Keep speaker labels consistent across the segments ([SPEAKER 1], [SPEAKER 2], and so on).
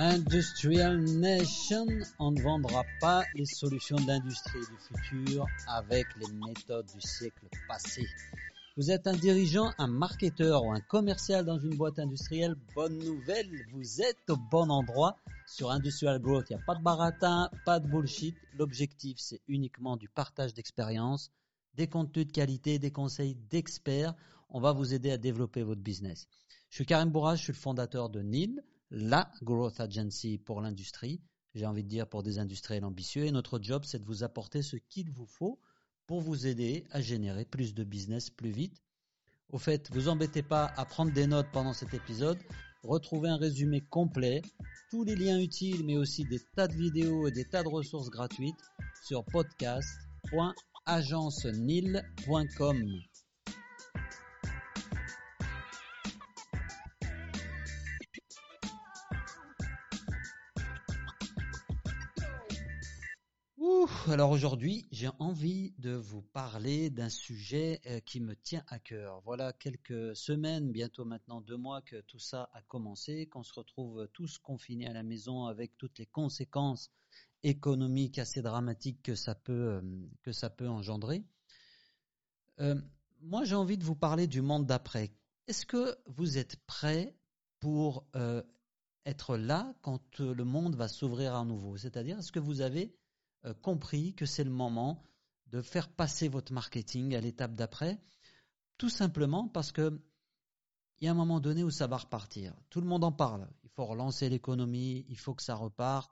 [SPEAKER 1] Industrial Nation, on ne vendra pas les solutions d'industrie du futur avec les méthodes du siècle passé. Vous êtes un dirigeant, un marketeur ou un commercial dans une boîte industrielle, bonne nouvelle, vous êtes au bon endroit sur Industrial Growth. Il n'y a pas de baratin, pas de bullshit. L'objectif, c'est uniquement du partage d'expérience, des contenus de qualité, des conseils d'experts. On va vous aider à développer votre business. Je suis Karim Bourrage, je suis le fondateur de NIL la growth agency pour l'industrie, j'ai envie de dire pour des industriels ambitieux. Et notre job, c'est de vous apporter ce qu'il vous faut pour vous aider à générer plus de business plus vite. Au fait, vous embêtez pas à prendre des notes pendant cet épisode. Retrouvez un résumé complet, tous les liens utiles, mais aussi des tas de vidéos et des tas de ressources gratuites sur podcast.agencenil.com. alors aujourd'hui, j'ai envie de vous parler d'un sujet euh, qui me tient à cœur. Voilà quelques semaines, bientôt maintenant deux mois que tout ça a commencé, qu'on se retrouve tous confinés à la maison avec toutes les conséquences économiques assez dramatiques que ça peut, euh, que ça peut engendrer. Euh, moi, j'ai envie de vous parler du monde d'après. Est-ce que vous êtes prêts pour être là quand le monde va s'ouvrir à nouveau? C'est-à-dire, est-ce que vous avez euh, compris que c'est le moment de faire passer votre marketing à l'étape d'après, tout simplement parce que il y a un moment donné où ça va repartir. Tout le monde en parle. Il faut relancer l'économie, il faut que ça reparte.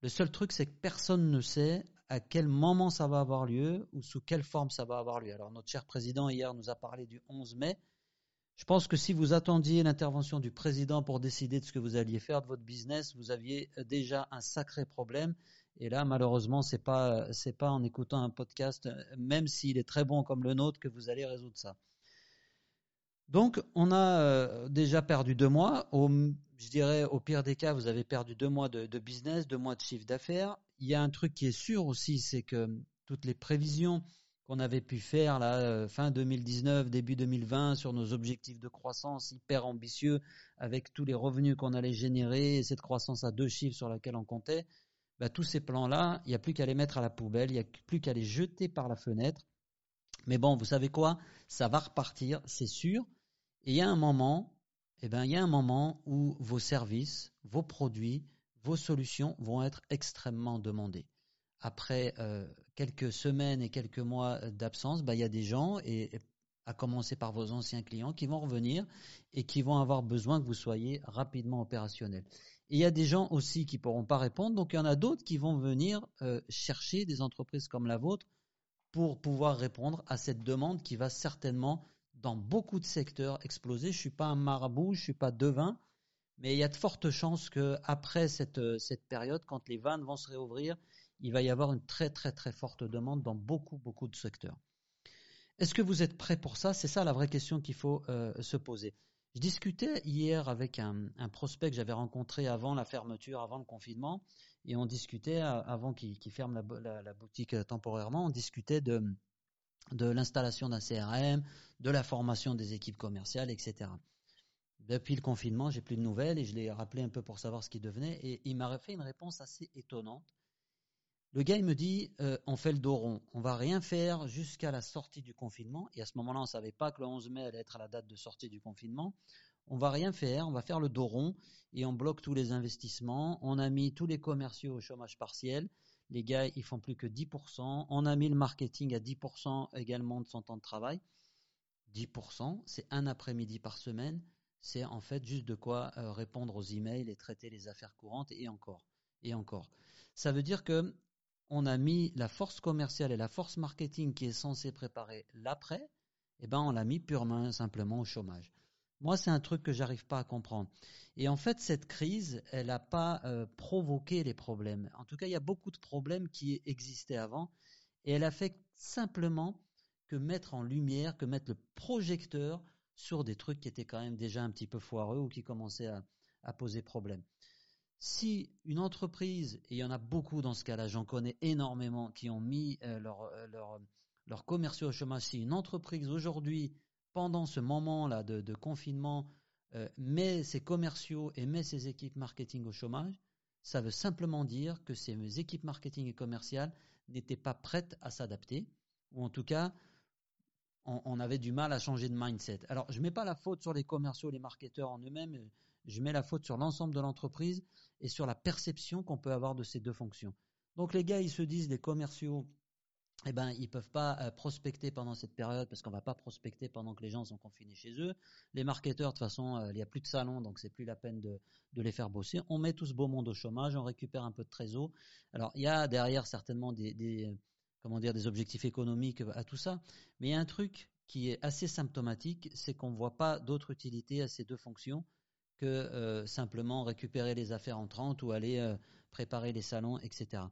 [SPEAKER 1] Le seul truc, c'est que personne ne sait à quel moment ça va avoir lieu ou sous quelle forme ça va avoir lieu. Alors notre cher président hier nous a parlé du 11 mai. Je pense que si vous attendiez l'intervention du président pour décider de ce que vous alliez faire de votre business, vous aviez déjà un sacré problème et là, malheureusement, c'est pas c'est pas en écoutant un podcast, même s'il est très bon comme le nôtre, que vous allez résoudre ça. Donc, on a euh, déjà perdu deux mois. Je dirais, au pire des cas, vous avez perdu deux mois de, de business, deux mois de chiffre d'affaires. Il y a un truc qui est sûr aussi, c'est que toutes les prévisions qu'on avait pu faire là euh, fin 2019, début 2020 sur nos objectifs de croissance hyper ambitieux avec tous les revenus qu'on allait générer et cette croissance à deux chiffres sur laquelle on comptait, bah, tous ces plans-là, il n'y a plus qu'à les mettre à la poubelle, il n'y a plus qu'à les jeter par la fenêtre. Mais bon, vous savez quoi? Ça va repartir, c'est sûr. Et il y a un moment, eh ben, il y a un moment où vos services, vos produits, vos solutions vont être extrêmement demandés. Après euh, quelques semaines et quelques mois d'absence, bah, il y a des gens, et à commencer par vos anciens clients, qui vont revenir et qui vont avoir besoin que vous soyez rapidement opérationnel il y a des gens aussi qui pourront pas répondre, donc il y en a d'autres qui vont venir euh, chercher des entreprises comme la vôtre pour pouvoir répondre à cette demande qui va certainement dans beaucoup de secteurs exploser. Je suis pas un marabout, je suis pas devin, mais il y a de fortes chances que après cette, euh, période, quand les vannes vont se réouvrir, il va y avoir une très très très forte demande dans beaucoup beaucoup de secteurs. Est-ce que vous êtes prêt pour ça? C'est ça la vraie question qu'il faut euh, se poser. Je discutais hier avec un, prospect que j'avais rencontré avant la fermeture, avant le confinement, et on discutait, avant qu'il ferme la, boutique euh, temporairement, on discutait de, de l'installation d'un CRM, de la formation des équipes commerciales, etc. Depuis le confinement, j'ai plus de nouvelles et je l'ai rappelé un peu pour savoir ce qu'il devenait, et il m'a fait une réponse assez étonnante. Le gars, il me dit, euh, on fait le dos rond. On va rien faire jusqu'à la sortie du confinement. Et à ce moment-là, on savait pas que le 11 mai allait être la date de sortie du confinement. On va rien faire. On va faire le dos rond et on bloque tous les investissements. On a mis tous les commerciaux au chômage partiel. Les gars, ils font plus que 10%. On a mis le marketing à 10% également de son temps de travail. 10%, c'est un après-midi par semaine. C'est en fait juste de quoi euh, répondre aux emails et traiter les affaires courantes et encore. Et encore. Ça veut dire que on a mis la force commerciale et la force marketing qui est censée préparer l'après, eh ben on l'a mis purement simplement au chômage. Moi, c'est un truc que j'arrive pas à comprendre. Et en fait, cette crise, elle n'a pas euh, provoqué les problèmes. En tout cas, il y a beaucoup de problèmes qui existaient avant, et elle a fait simplement que mettre en lumière, que mettre le projecteur sur des trucs qui étaient quand même déjà un petit peu foireux ou qui commençaient à poser problème si une entreprise, et il y en a beaucoup dans ce cas-là, j'en connais énormément, qui ont mis euh, euh, leurs commerciaux au chômage, si une entreprise aujourd'hui, pendant ce moment-là de, confinement, euh, met ses commerciaux et met ses équipes marketing au chômage, ça veut simplement dire que ces équipes marketing et commerciales n'étaient pas prêtes à s'adapter, ou en tout cas, on, avait du mal à changer de mindset. Alors, je ne mets pas la faute sur les commerciaux, les marketeurs en eux-mêmes, je mets la faute sur l'ensemble de l'entreprise et sur la perception qu'on peut avoir de ces deux fonctions. Donc, les gars, ils se disent, les commerciaux, eh ben, ils peuvent pas euh, prospecter pendant cette période parce qu'on va pas prospecter pendant que les gens sont confinés chez eux. Les marketeurs, de toute façon, euh, il n'y a plus de salon, donc c'est plus la peine de, les faire bosser. On met tout ce beau monde au chômage, on récupère un peu de trésor. Alors, il y a derrière certainement des, des, comment dire, des objectifs économiques à tout ça, mais il y a un truc qui est assez symptomatique, c'est qu'on ne voit pas d'autre utilité à ces deux fonctions que euh, simplement récupérer les affaires entrantes ou aller préparer les salons, etc.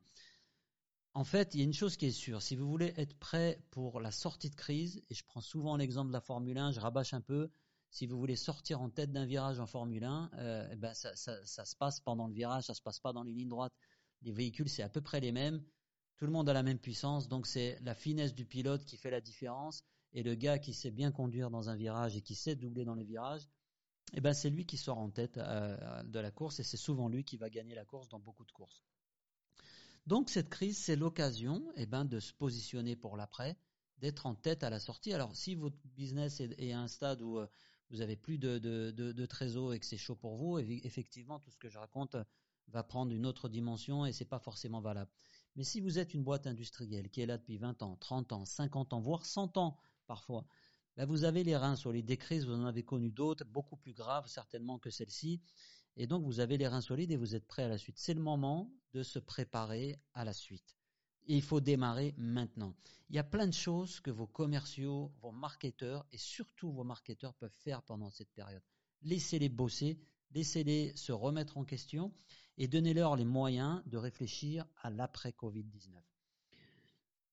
[SPEAKER 1] En fait, il y a une chose qui est sûre, si vous voulez être prêt pour la sortie de crise, et je prends souvent l'exemple de la Formule 1, je rabâche un peu, si vous voulez sortir en tête d'un virage en Formule 1, euh, eh ben ça, se passe pendant le virage, ça se passe pas dans les lignes droites. Les véhicules, c'est à peu près les mêmes, tout le monde a la même puissance, donc c'est la finesse du pilote qui fait la différence, et le gars qui sait bien conduire dans un virage et qui sait doubler dans les virages, eh ben c'est lui qui sort en tête euh, de la course, et c'est souvent lui qui va gagner la course dans beaucoup de courses. Donc cette crise, c'est l'occasion eh ben, de se positionner pour l'après, d'être en tête à la sortie. Alors si votre business est, à un stade où euh, vous avez plus de, de, trésor et que c'est chaud pour vous, effectivement, tout ce que je raconte euh, va prendre une autre dimension et c'est pas forcément valable. Mais si vous êtes une boîte industrielle qui est là depuis 20 ans, 30 ans, 50 ans, voire 100 ans parfois, ben, vous avez les reins sur les crises, vous en avez connu d'autres, beaucoup plus graves certainement que celle-ci, et donc vous avez les reins solides et vous êtes prêt à la suite. C'est le moment de se préparer à la suite. Et il faut démarrer maintenant. Il y a plein de choses que vos commerciaux, vos marketeurs et surtout vos marketeurs peuvent faire pendant cette période. Laissez-les bosser, laissez-les se remettre en question et donnez-leur les moyens de réfléchir à l'après-Covid-19.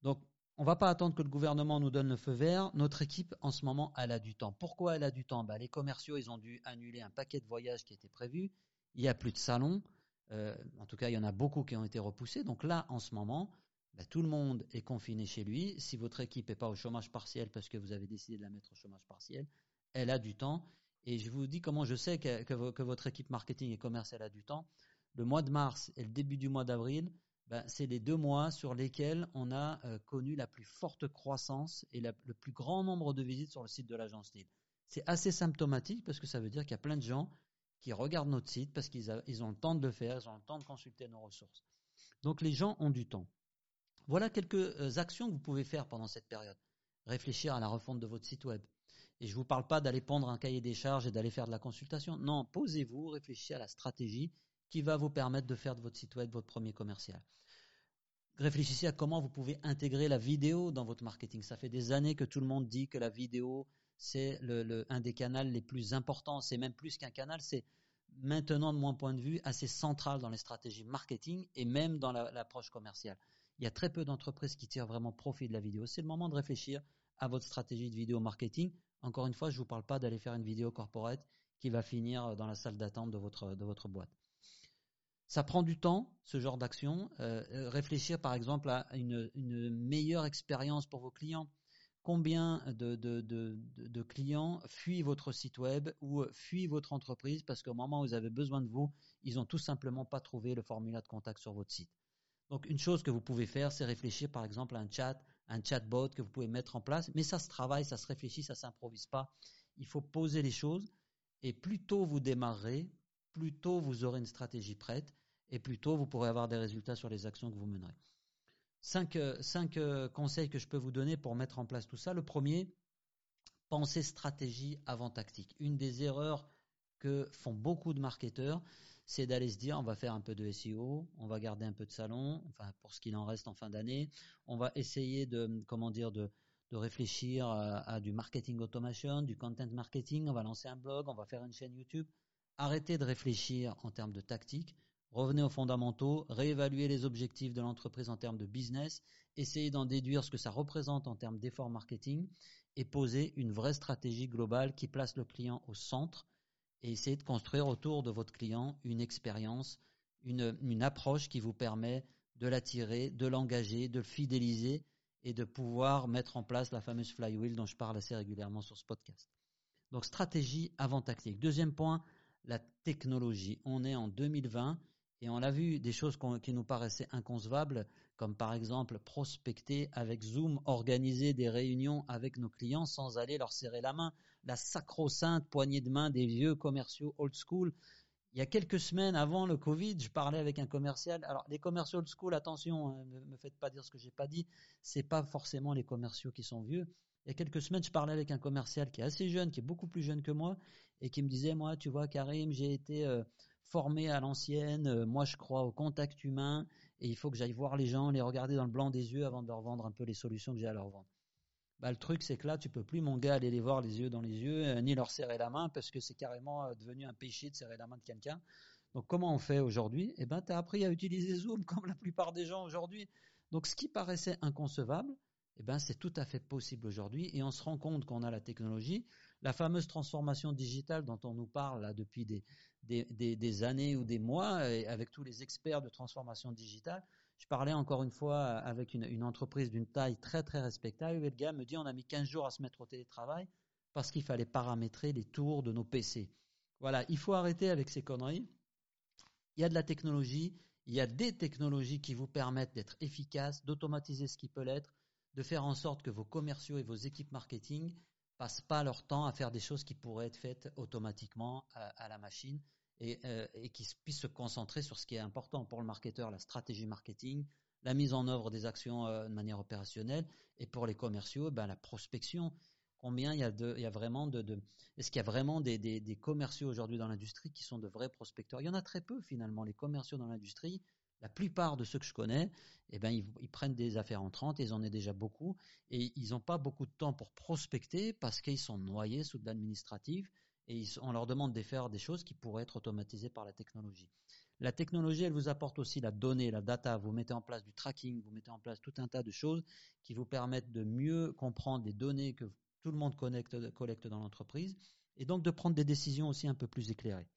[SPEAKER 1] Donc, on va pas attendre que le gouvernement nous donne le feu vert. Notre équipe, en ce moment, elle a du temps. Pourquoi elle a du temps? Bah, Les commerciaux, ils ont dû annuler un paquet de voyages qui étaient prévus. Il n'y a plus de salons. Euh, en tout cas, il y en a beaucoup qui ont été repoussés. Donc là, en ce moment, bah, tout le monde est confiné chez lui. Si votre équipe n'est pas au chômage partiel parce que vous avez décidé de la mettre au chômage partiel, elle a du temps. Et je vous dis comment je sais que, que votre équipe marketing et commerce, elle a du temps. Le mois de mars et le début du mois d'avril, ben, c'est les deux mois sur lesquels on a euh, connu la plus forte croissance et le plus grand nombre de visites sur le site de l'agence. C'est assez symptomatique parce que ça veut dire qu'il y a plein de gens qui regardent notre site parce qu'ils ont le temps de le faire, ils ont le temps de consulter nos ressources. Donc les gens ont du temps. Voilà quelques euh, actions que vous pouvez faire pendant cette période. Réfléchir à la refonte de votre site web. Et je ne vous parle pas d'aller prendre un cahier des charges et d'aller faire de la consultation. Non, posez-vous, réfléchissez à la stratégie qui va vous permettre de faire de votre site web votre premier commercial. Réfléchissez à comment vous pouvez intégrer la vidéo dans votre marketing. Ça fait des années que tout le monde dit que la vidéo, c'est un des canaux les plus importants. C'est même plus qu'un canal, c'est maintenant, de mon point de vue, assez central dans les stratégies marketing et même dans l'approche commerciale. Il y a très peu d'entreprises qui tirent vraiment profit de la vidéo. C'est le moment de réfléchir à votre stratégie de vidéo marketing. Encore une fois, je ne vous parle pas d'aller faire une vidéo corporate qui va finir dans la salle d'attente de votre boîte. Ça prend du temps, ce genre d'action. Euh, euh, réfléchir par exemple à une, meilleure expérience pour vos clients. Combien de, clients fuient votre site web ou fuient votre entreprise parce qu'au moment où vous avez besoin de vous, ils n'ont tout simplement pas trouvé le formulaire de contact sur votre site. Donc une chose que vous pouvez faire, c'est réfléchir par exemple à un chat, un chatbot que vous pouvez mettre en place. Mais ça se travaille, ça se réfléchit, ça s'improvise pas. Il faut poser les choses. Et plus tôt vous démarrerez, plus tôt vous aurez une stratégie prête et plus tôt vous pourrez avoir des résultats sur les actions que vous mènerez. Cinq, cinq euh, conseils que je peux vous donner pour mettre en place tout ça. Le premier, pensez stratégie avant tactique. Une des erreurs que font beaucoup de marketeurs, c'est d'aller se dire on va faire un peu de SEO, on va garder un peu de salon, enfin pour ce qu'il en reste en fin d'année, on va essayer de comment de réfléchir à, à, du marketing automation, du content marketing, on va lancer un blog, on va faire une chaîne YouTube. Arrêtez de réfléchir en termes de tactique, revenez aux fondamentaux, réévaluez les objectifs de l'entreprise en termes de business, essayez d'en déduire ce que ça représente en termes d'effort marketing et posez une vraie stratégie globale qui place le client au centre et essayez de construire autour de votre client une expérience, une, une approche qui vous permet de l'attirer, de l'engager, de le fidéliser et de pouvoir mettre en place la fameuse flywheel dont je parle assez régulièrement sur ce podcast. Donc stratégie avant tactique. Deuxième point, la technologie. On est en 2020 et on a vu des choses qui nous paraissaient inconcevables, comme par exemple prospecter avec Zoom, organiser des réunions avec nos clients sans aller leur serrer la main, la sacro-sainte poignée de main des vieux commerciaux old school. Il y a quelques semaines avant le Covid, je parlais avec un commercial. Alors les commerciaux old school, attention, ne hein, me faites pas dire ce que j'ai pas dit. C'est pas forcément les commerciaux qui sont vieux. Il y a quelques semaines, je parlais avec un commercial qui est assez jeune, qui est beaucoup plus jeune que moi, et qui me disait, moi, tu vois, Karim, j'ai été euh, formé à l'ancienne, euh, moi je crois au contact humain, et il faut que j'aille voir les gens, les regarder dans le blanc des yeux avant de leur vendre un peu les solutions que j'ai à leur vendre. Bah, le truc, c'est que là, tu peux plus, mon gars, aller les voir les yeux dans les yeux, euh, ni leur serrer la main, parce que c'est carrément devenu un péché de serrer la main de quelqu'un. Donc, comment on fait aujourd'hui? Eh ben, tu as appris à utiliser Zoom comme la plupart des gens aujourd'hui. Donc, ce qui paraissait inconcevable, eh ben, c'est tout à fait possible aujourd'hui et on se rend compte qu'on a la technologie. La fameuse transformation digitale dont on nous parle là depuis des, des, années ou des mois avec tous les experts de transformation digitale. Je parlais encore une fois avec une, entreprise d'une taille très très respectable et le gars me dit on a mis 15 jours à se mettre au télétravail parce qu'il fallait paramétrer les tours de nos PC. Voilà, il faut arrêter avec ces conneries. Il y a de la technologie, il y a des technologies qui vous permettent d'être efficaces, d'automatiser ce qui peut l'être, de faire en sorte que vos commerciaux et vos équipes marketing passent pas leur temps à faire des choses qui pourraient être faites automatiquement à, la machine et, euh, et qu'ils puissent se concentrer sur ce qui est important pour le marketeur, la stratégie marketing, la mise en œuvre des actions euh, de manière opérationnelle et pour les commerciaux, ben, la prospection. Combien il y a, de, il y a vraiment de, de est-ce qu'il y a vraiment des, des, des commerciaux aujourd'hui dans l'industrie qui sont de vrais prospecteurs? Il y en a très peu finalement. Les commerciaux dans l'industrie, la plupart de ceux que je connais, eh ben, ils, prennent des affaires entrantes, ils en ont déjà beaucoup, et ils n'ont pas beaucoup de temps pour prospecter parce qu'ils sont noyés sous de l'administratif, et on leur demande de faire des choses qui pourraient être automatisées par la technologie. La technologie, elle vous apporte aussi la donnée, la data. Vous mettez en place du tracking, vous mettez en place tout un tas de choses qui vous permettent de mieux comprendre les données que tout le monde collecte dans l'entreprise, et donc de prendre des décisions aussi un peu plus éclairées.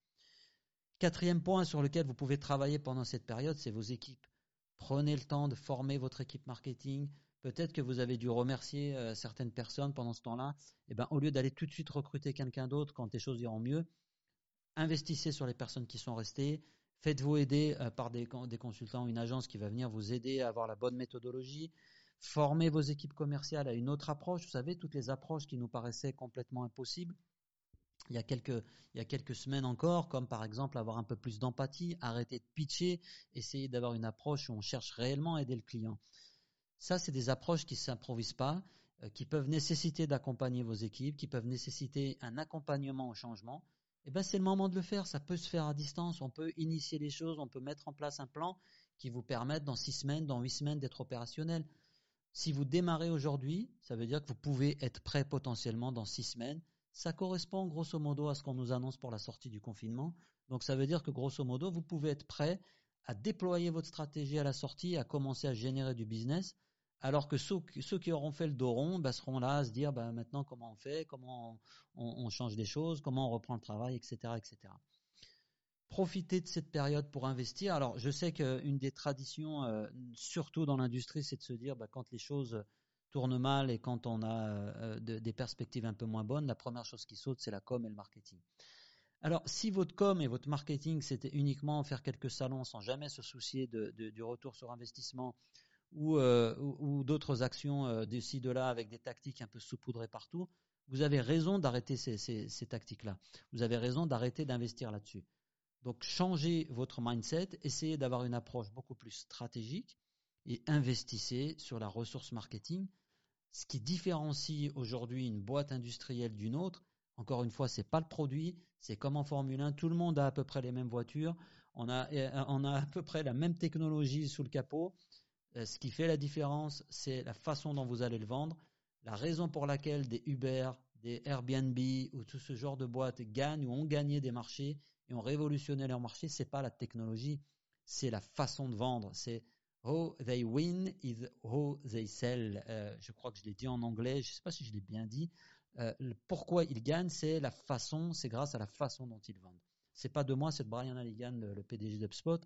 [SPEAKER 1] Quatrième point sur lequel vous pouvez travailler pendant cette période, c'est vos équipes. Prenez le temps de former votre équipe marketing. Peut-être que vous avez dû remercier euh, certaines personnes pendant ce temps-là. Et eh ben, au lieu d'aller tout de suite recruter quelqu'un d'autre quand les choses iront mieux, investissez sur les personnes qui sont restées. Faites-vous aider euh, par des, des consultants, une agence qui va venir vous aider à avoir la bonne méthodologie. Formez vos équipes commerciales à une autre approche. Vous savez, toutes les approches qui nous paraissaient complètement impossibles il y, a quelques, il y a quelques semaines encore, comme par exemple avoir un peu plus d'empathie, arrêter de pitcher, essayer d'avoir une approche où on cherche réellement à aider le client. Ça, c'est des approches qui ne s'improvisent pas, euh, qui peuvent nécessiter d'accompagner vos équipes, qui peuvent nécessiter un accompagnement au changement. Et eh ben, c'est le moment de le faire. Ça peut se faire à distance. On peut initier les choses. On peut mettre en place un plan qui vous permette dans six semaines, dans huit semaines d'être opérationnel. Si vous démarrez aujourd'hui, ça veut dire que vous pouvez être prêt potentiellement dans six semaines ça correspond grosso modo à ce qu'on nous annonce pour la sortie du confinement. Donc ça veut dire que grosso modo, vous pouvez être prêt à déployer votre stratégie à la sortie, à commencer à générer du business, alors que ceux, qui auront fait le dos rond bah, seront là à se dire bah, maintenant comment on fait, comment on, change des choses, comment on reprend le travail, etc. etc. Profitez de cette période pour investir. Alors je sais qu'une des traditions, euh, surtout dans l'industrie, c'est de se dire bah, quand les choses tourne mal et quand on a euh, des perspectives un peu moins bonnes, la première chose qui saute, c'est la com et le marketing. Alors, si votre com et votre marketing, c'était uniquement faire quelques salons sans jamais se soucier du retour sur investissement ou, euh, d'autres actions euh, d'ici de là avec des tactiques un peu saupoudrées partout, vous avez raison d'arrêter ces, ces tactiques-là. Vous avez raison d'arrêter d'investir là-dessus. Donc, changez votre mindset, essayez d'avoir une approche beaucoup plus stratégique et investissez sur la ressource marketing. Ce qui différencie aujourd'hui une boîte industrielle d'une autre, encore une fois, c'est pas le produit, c'est comme en Formule 1, tout le monde a à peu près les mêmes voitures, on a, euh, on a à peu près la même technologie sous le capot. Euh, ce qui fait la différence, c'est la façon dont vous allez le vendre. La raison pour laquelle des Uber, des Airbnb ou tout ce genre de boîtes gagnent ou ont gagné des marchés et ont révolutionné leur marché, c'est pas la technologie, c'est la façon de vendre, c'est How they win is how they sell. Euh, je crois que je l'ai dit en anglais, je ne sais pas si je l'ai bien dit. Euh, pourquoi ils gagnent, c'est la façon, c'est grâce à la façon dont ils vendent. C'est pas de moi, c'est de Brian Halligan, le, PDG d'UpSpot.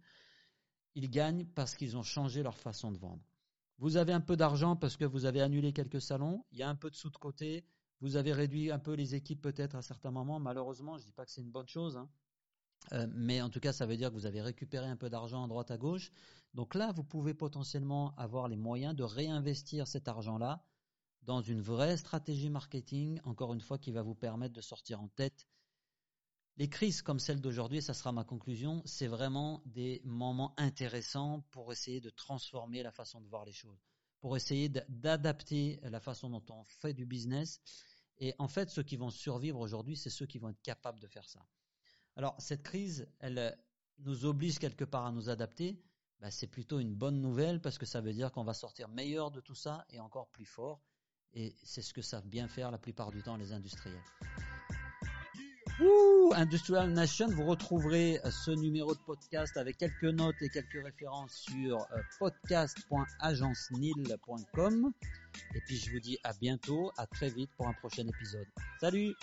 [SPEAKER 1] Ils gagnent parce qu'ils ont changé leur façon de vendre. Vous avez un peu d'argent parce que vous avez annulé quelques salons, il y a un peu de sous de côté, Vous avez réduit un peu les équipes peut-être à certains moments. Malheureusement, je ne dis pas que c'est une bonne chose. Hein. Euh, mais en tout cas, ça veut dire que vous avez récupéré un peu d'argent à droite à gauche. Donc là, vous pouvez potentiellement avoir les moyens de réinvestir cet argent-là dans une vraie stratégie marketing, encore une fois, qui va vous permettre de sortir en tête. Les crises comme celle d'aujourd'hui, ça sera ma conclusion, c'est vraiment des moments intéressants pour essayer de transformer la façon de voir les choses, pour essayer d'adapter la façon dont on fait du business. Et en fait, ceux qui vont survivre aujourd'hui, c'est ceux qui vont être capables de faire ça. Alors, cette crise, elle nous oblige quelque part à nous adapter. Ben, c'est plutôt une bonne nouvelle parce que ça veut dire qu'on va sortir meilleur de tout ça et encore plus fort. Et c'est ce que savent bien faire la plupart du temps les industriels. Industrial Nation, vous retrouverez ce numéro de podcast avec quelques notes et quelques références sur euh, podcast.agencenil.com. Et puis je vous dis à bientôt, à très vite pour un prochain épisode. Salut